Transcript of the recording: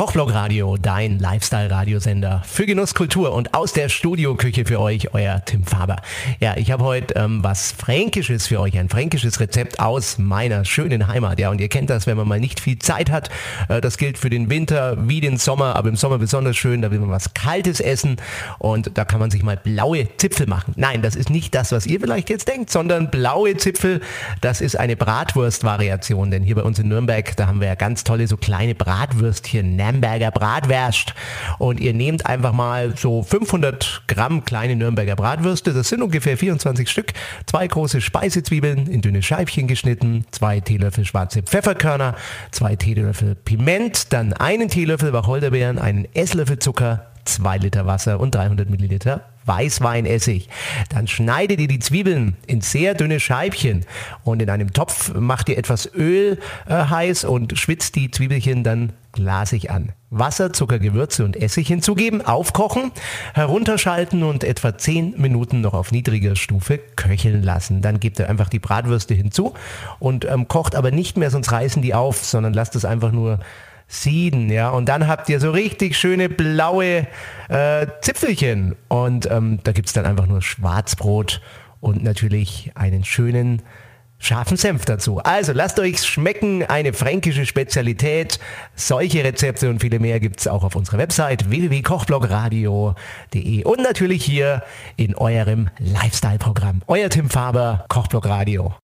Kochblog Radio, dein Lifestyle-Radiosender für Genusskultur und aus der Studioküche für euch, euer Tim Faber. Ja, ich habe heute ähm, was Fränkisches für euch, ein fränkisches Rezept aus meiner schönen Heimat. Ja, und ihr kennt das, wenn man mal nicht viel Zeit hat. Äh, das gilt für den Winter wie den Sommer, aber im Sommer besonders schön, da will man was Kaltes essen und da kann man sich mal blaue Zipfel machen. Nein, das ist nicht das, was ihr vielleicht jetzt denkt, sondern blaue Zipfel, das ist eine Bratwurst-Variation, denn hier bei uns in Nürnberg, da haben wir ja ganz tolle so kleine Bratwürstchen Nürnberger Bratwurst. Und ihr nehmt einfach mal so 500 Gramm kleine Nürnberger Bratwürste. Das sind ungefähr 24 Stück. Zwei große Speisezwiebeln in dünne Scheibchen geschnitten. Zwei Teelöffel schwarze Pfefferkörner. Zwei Teelöffel Piment. Dann einen Teelöffel Wacholderbeeren. Einen Esslöffel Zucker. 2 Liter Wasser und 300 Milliliter Weißweinessig. Dann schneidet ihr die Zwiebeln in sehr dünne Scheibchen und in einem Topf macht ihr etwas Öl äh, heiß und schwitzt die Zwiebelchen dann glasig an. Wasser, Zucker, Gewürze und Essig hinzugeben, aufkochen, herunterschalten und etwa 10 Minuten noch auf niedriger Stufe köcheln lassen. Dann gebt ihr einfach die Bratwürste hinzu und ähm, kocht aber nicht mehr, sonst reißen die auf, sondern lasst es einfach nur sieden, ja. Und dann habt ihr so richtig schöne blaue äh, Zipfelchen. Und ähm, da gibt's dann einfach nur Schwarzbrot und natürlich einen schönen scharfen Senf dazu. Also lasst euch schmecken, eine fränkische Spezialität. Solche Rezepte und viele mehr gibt's auch auf unserer Website www.kochblogradio.de und natürlich hier in eurem Lifestyle-Programm. Euer Tim Faber, Kochblog Radio.